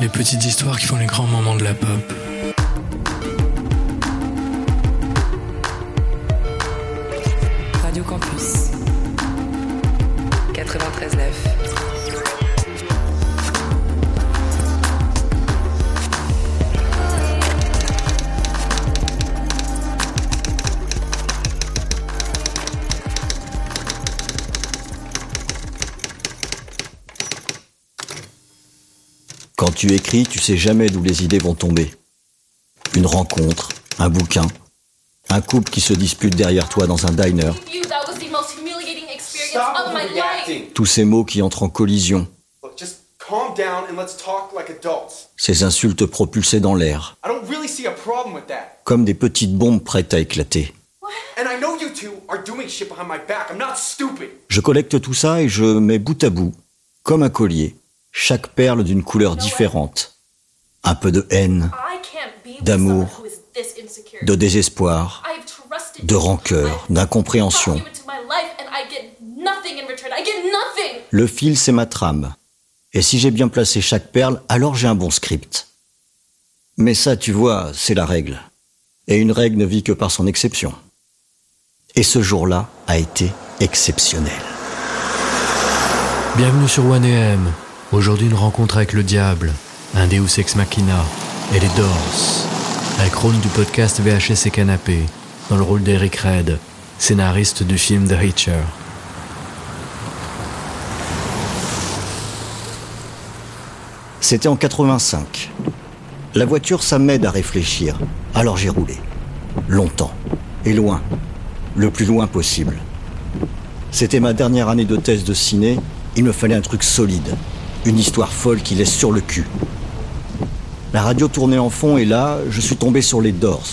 Les petites histoires qui font les grands moments de la pop. Quand tu écris, tu sais jamais d'où les idées vont tomber. Une rencontre, un bouquin, un couple qui se dispute derrière toi dans un diner, tous ces mots qui entrent en collision, ces insultes propulsées dans l'air, comme des petites bombes prêtes à éclater. And I know you two are doing shit behind my back. I'm not stupid. Je collecte tout ça et je mets bout à bout, comme un collier, chaque perle d'une couleur différente. Un peu de haine, D'amour, de désespoir, de rancœur, d'incompréhension. Le fil, c'est ma trame. Et si j'ai bien placé chaque perle, alors j'ai un bon script. Mais ça, tu vois, c'est la règle. Et une règle ne vit que par son exception. Et ce jour-là a été exceptionnel. Bienvenue sur 1AM. Aujourd'hui, une rencontre avec le diable, un Deus Ex Machina et les Doors. Avec Ron du podcast VHS et Canapé, dans le rôle d'Eric Red, scénariste du film The Hitcher. C'était en 85. La voiture, ça m'aide à réfléchir. Alors j'ai roulé. Longtemps. Et loin. Le plus loin possible. C'était ma dernière année de thèse de ciné. Il me fallait un truc solide. Une histoire folle qui laisse sur le cul. La radio tournait en fond et là, je suis tombé sur les Doors.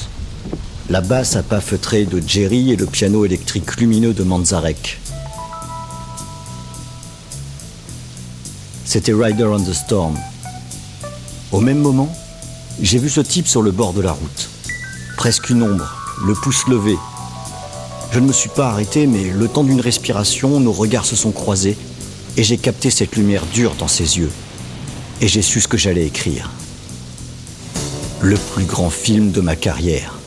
La basse à pas feutré de Jerry et le piano électrique lumineux de Manzarek. C'était Rider on the Storm. Au même moment, j'ai vu ce type sur le bord de la route. Presque une ombre, le pouce levé. Je ne me suis pas arrêté, mais le temps d'une respiration, nos regards se sont croisés et j'ai capté cette lumière dure dans ses yeux. Et j'ai su ce que j'allais écrire. Le plus grand film de ma carrière.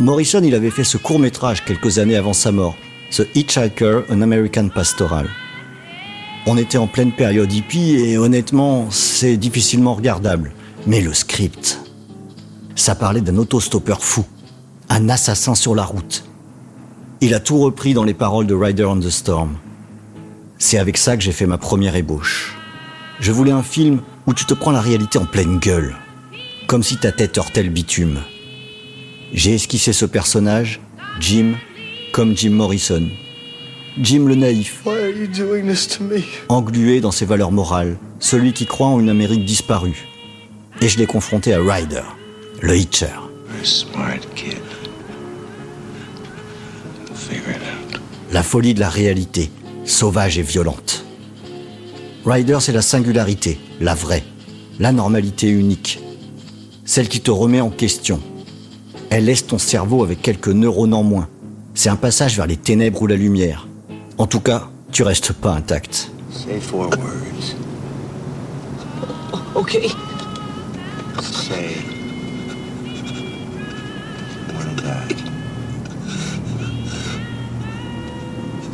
Morrison, il avait fait ce court métrage quelques années avant sa mort, The Hitchhiker, An American Pastoral. On était en pleine période hippie et honnêtement, c'est difficilement regardable. Mais le script, ça parlait d'un autostoppeur fou, un assassin sur la route. Il a tout repris dans les paroles de Rider on the Storm. C'est avec ça que j'ai fait ma première ébauche. Je voulais un film où tu te prends la réalité en pleine gueule, comme si ta tête heurtait le bitume. J'ai esquissé ce personnage, Jim, comme Jim Morrison. Jim le naïf, Why are you doing this to me? englué dans ses valeurs morales, celui qui croit en une Amérique disparue. Et je l'ai confronté à Ryder, le Hitcher. You're a smart kid. You'll figure it out. La folie de la réalité, sauvage et violente. Ryder, c'est la singularité, la vraie, la normalité unique. Celle qui te remet en question. Elle laisse ton cerveau avec quelques neurones en moins. C'est un passage vers les ténèbres ou la lumière. En tout cas, tu restes pas intact. Say four words. Okay. Say. One.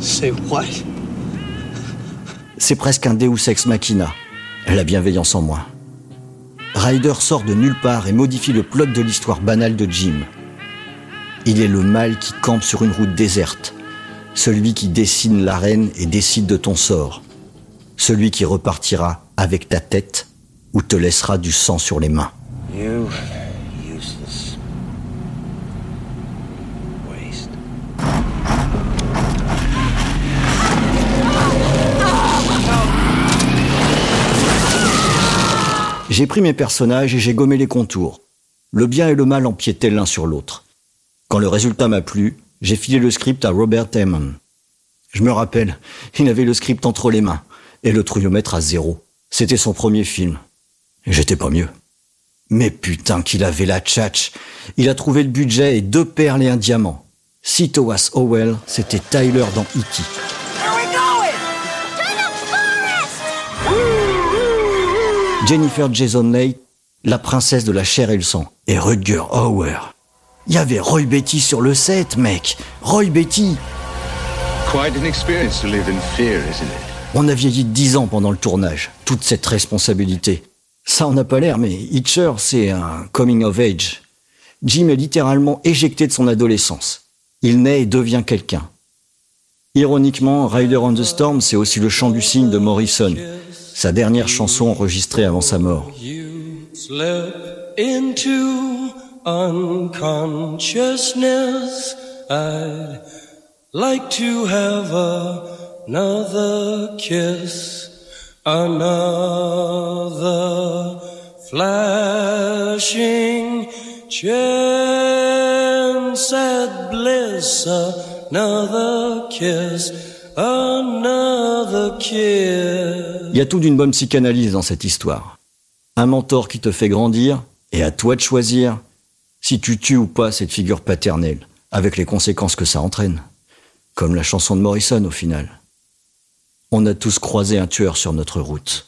Say what? C'est presque un Deus ex machina, la bienveillance en moi. Ryder sort de nulle part et modifie le plot de l'histoire banale de Jim. Il est le mal qui campe sur une route déserte, celui qui dessine l'arène et décide de ton sort, celui qui repartira avec ta tête ou te laissera du sang sur les mains. You useless waste. J'ai pris mes personnages et j'ai gommé les contours. Le bien et le mal empiétaient l'un sur l'autre. Quand le résultat m'a plu, j'ai filé le script à Robert Eamon. Je me rappelle, il avait le script entre les mains et le trouillomètre à zéro. C'était son premier film. J'étais pas mieux. Mais putain qu'il avait la tchatch. Il a trouvé le budget et deux perles et un diamant. Si Thomas Howell, c'était Tyler dans E.T. Jennifer Jason Leigh, la princesse de la chair et le sang, et Rutger Hauer. Il y avait Roy Betty sur le set, mec. Roy Betty. Quite an experience to live in fear, isn't it? On a vieilli de 10 ans pendant le tournage. Toute cette responsabilité. Ça, on n'a pas l'air, mais Hitcher, c'est un coming of age. Jim est littéralement éjecté de son adolescence. Il naît et devient quelqu'un. Ironiquement, Rider on the Storm, c'est aussi le chant du cygne de Morrison, sa dernière chanson enregistrée avant sa mort. Unconsciousness. I'd like to have another kiss, another flashing chance at bliss, another kiss, another kiss. Il y a tout d'une bonne psychanalyse dans cette histoire. Un mentor qui te fait grandir, et à toi de choisir si tu tues ou pas cette figure paternelle, avec les conséquences que ça entraîne. Comme la chanson de Morrison au final. On a tous croisé un tueur sur notre route.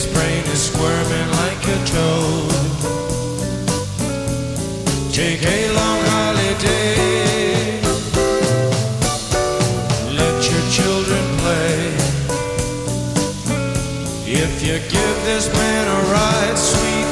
His brain is squirming like a toad. Take a long holiday. Let your children play. If you give this man a ride, sweet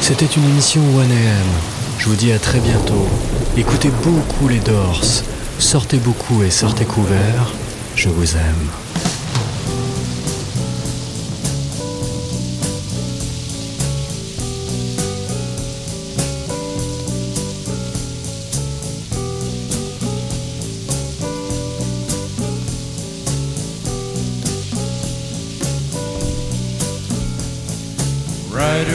C'était une émission 1AM. Je vous dis à très bientôt. Écoutez beaucoup les Dorses. Sortez beaucoup et sortez couverts. Je vous aime.